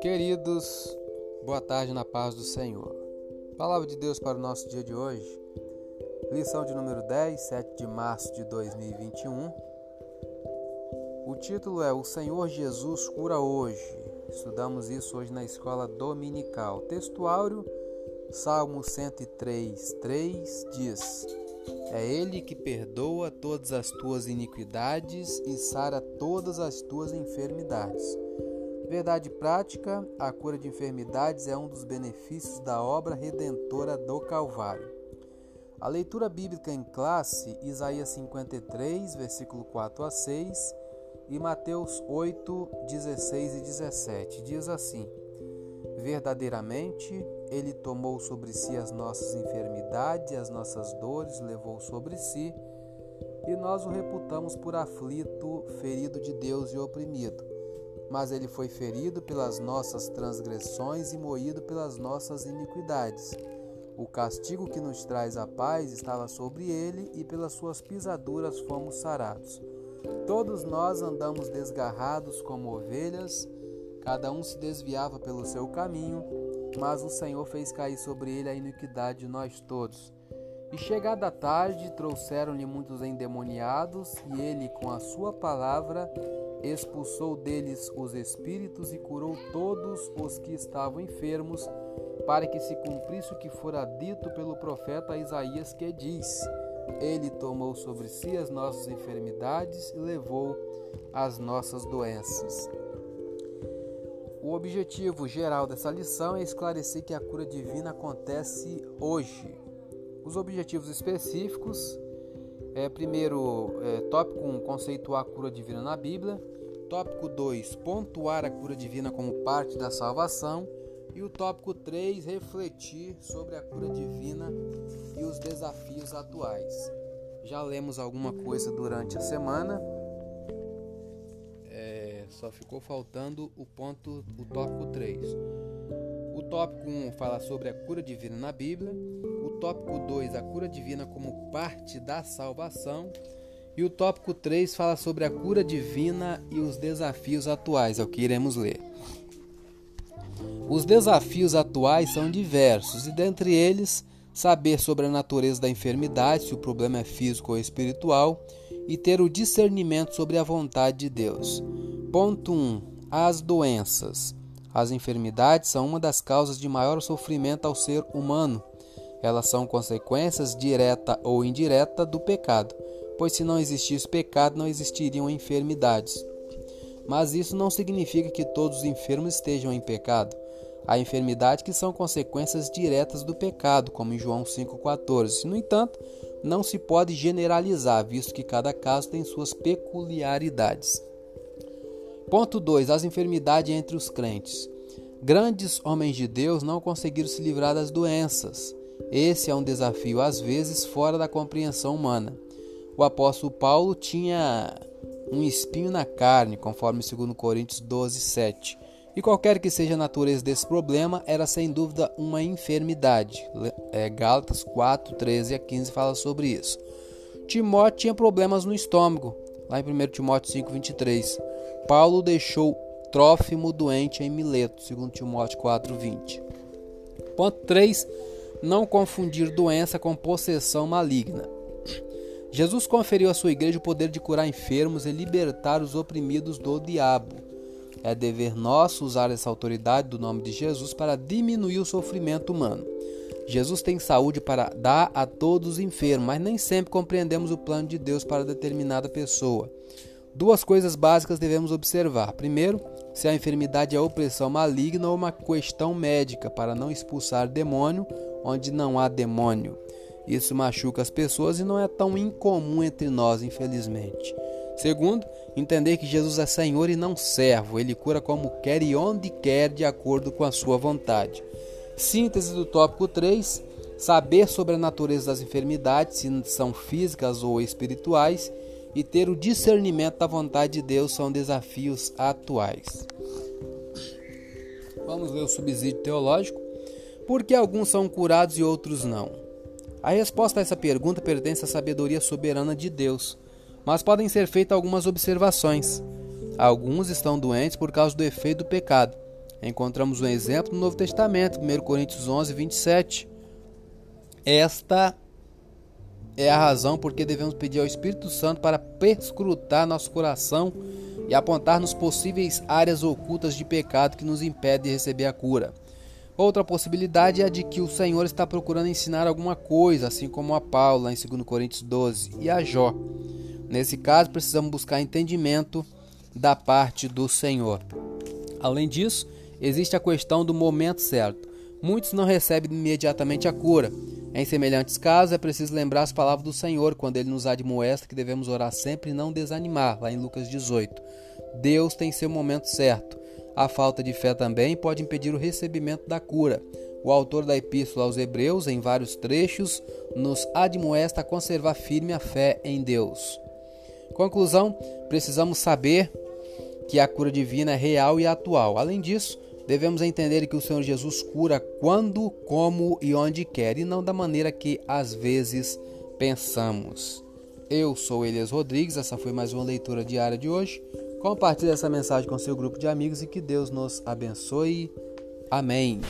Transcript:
Queridos, boa tarde na paz do Senhor. Palavra de Deus para o nosso dia de hoje. Lição de número 10, 7 de março de 2021. O título é O Senhor Jesus cura hoje. Estudamos isso hoje na escola dominical. Textuário, Salmo 103, 3 diz: É Ele que perdoa todas as tuas iniquidades e sara todas as tuas enfermidades. Verdade prática: a cura de enfermidades é um dos benefícios da obra redentora do Calvário. A leitura bíblica em classe, Isaías 53, versículo 4 a 6 e Mateus 8, 16 e 17 diz assim: Verdadeiramente, Ele tomou sobre si as nossas enfermidades as nossas dores, levou sobre si, e nós o reputamos por aflito, ferido de Deus e oprimido. Mas ele foi ferido pelas nossas transgressões e moído pelas nossas iniquidades. O castigo que nos traz a paz estava sobre ele, e pelas suas pisaduras fomos sarados. Todos nós andamos desgarrados como ovelhas, cada um se desviava pelo seu caminho, mas o Senhor fez cair sobre ele a iniquidade de nós todos. E chegada a tarde, trouxeram-lhe muitos endemoniados, e ele, com a sua palavra, expulsou deles os espíritos e curou todos os que estavam enfermos, para que se cumprisse o que fora dito pelo profeta Isaías, que diz: ele tomou sobre si as nossas enfermidades e levou as nossas doenças. O objetivo geral dessa lição é esclarecer que a cura divina acontece hoje. Os objetivos específicos é primeiro, é, tópico 1, conceituar a cura divina na Bíblia. Tópico 2, pontuar a cura divina como parte da salvação. E o tópico 3, refletir sobre a cura divina e os desafios atuais. Já lemos alguma coisa durante a semana, só ficou faltando o ponto, o tópico 3. O tópico 1 fala sobre a cura divina na Bíblia, o tópico 2, a cura divina como parte da salvação, e o tópico 3 fala sobre a cura divina e os desafios atuais, é o que iremos ler. Os desafios atuais são diversos e, dentre eles, saber sobre a natureza da enfermidade, se o problema é físico ou espiritual, e ter o discernimento sobre a vontade de Deus. Ponto 1. As doenças. As enfermidades são uma das causas de maior sofrimento ao ser humano. Elas são consequências direta ou indireta do pecado, pois se não existisse pecado, não existiriam enfermidades. Mas isso não significa que todos os enfermos estejam em pecado. Há enfermidades que são consequências diretas do pecado, como em João 5,14. No entanto, não se pode generalizar, visto que cada caso tem suas peculiaridades. Ponto 2. As enfermidades entre os crentes. Grandes homens de Deus não conseguiram se livrar das doenças. Esse é um desafio, às vezes, fora da compreensão humana. O apóstolo Paulo tinha um espinho na carne, conforme 2 Coríntios 12, 7. E qualquer que seja a natureza desse problema, era sem dúvida uma enfermidade. É, Gálatas 4, 13 a 15 fala sobre isso. Timóteo tinha problemas no estômago, lá em 1 Timóteo 5, 23. Paulo deixou Trófimo doente em Mileto, 2 Timóteo 4, 20. Ponto 3. Não confundir doença com possessão maligna. Jesus conferiu à sua igreja o poder de curar enfermos e libertar os oprimidos do diabo. É dever nosso usar essa autoridade do nome de Jesus para diminuir o sofrimento humano. Jesus tem saúde para dar a todos os enfermos, mas nem sempre compreendemos o plano de Deus para determinada pessoa. Duas coisas básicas devemos observar. Primeiro, se a enfermidade é opressão maligna ou uma questão médica para não expulsar demônio onde não há demônio. Isso machuca as pessoas e não é tão incomum entre nós, infelizmente. Segundo, entender que Jesus é Senhor e não servo, ele cura como quer e onde quer, de acordo com a sua vontade. Síntese do tópico 3: saber sobre a natureza das enfermidades, se são físicas ou espirituais, e ter o discernimento da vontade de Deus são desafios atuais. Vamos ler o subsídio teológico. Por que alguns são curados e outros não? A resposta a essa pergunta pertence à sabedoria soberana de Deus. mas podem ser feitas algumas observações. Alguns estão doentes por causa do efeito do pecado. Encontramos um exemplo no Novo Testamento, 1 Coríntios 11, 27. Esta é a razão porque devemos pedir ao Espírito Santo para perscrutar nosso coração e apontar nos possíveis áreas ocultas de pecado que nos impedem de receber a cura. Outra possibilidade é a de que o Senhor está procurando ensinar alguma coisa, assim como a Paulo, em 2 Coríntios 12, e a Jó. Nesse caso, precisamos buscar entendimento da parte do Senhor. Além disso, existe a questão do momento certo. Muitos não recebem imediatamente a cura. Em semelhantes casos, é preciso lembrar as palavras do Senhor quando ele nos admoesta que devemos orar sempre e não desanimar, lá em Lucas 18. Deus tem seu momento certo. A falta de fé também pode impedir o recebimento da cura. O autor da Epístola aos Hebreus, em vários trechos, nos admoesta a conservar firme a fé em Deus. Conclusão: precisamos saber que a cura divina é real e atual. Além disso, devemos entender que o Senhor Jesus cura quando, como e onde quer, e não da maneira que às vezes pensamos. Eu sou Elias Rodrigues, essa foi mais uma leitura diária de hoje. Compartilhe essa mensagem com seu grupo de amigos e que Deus nos abençoe. Amém.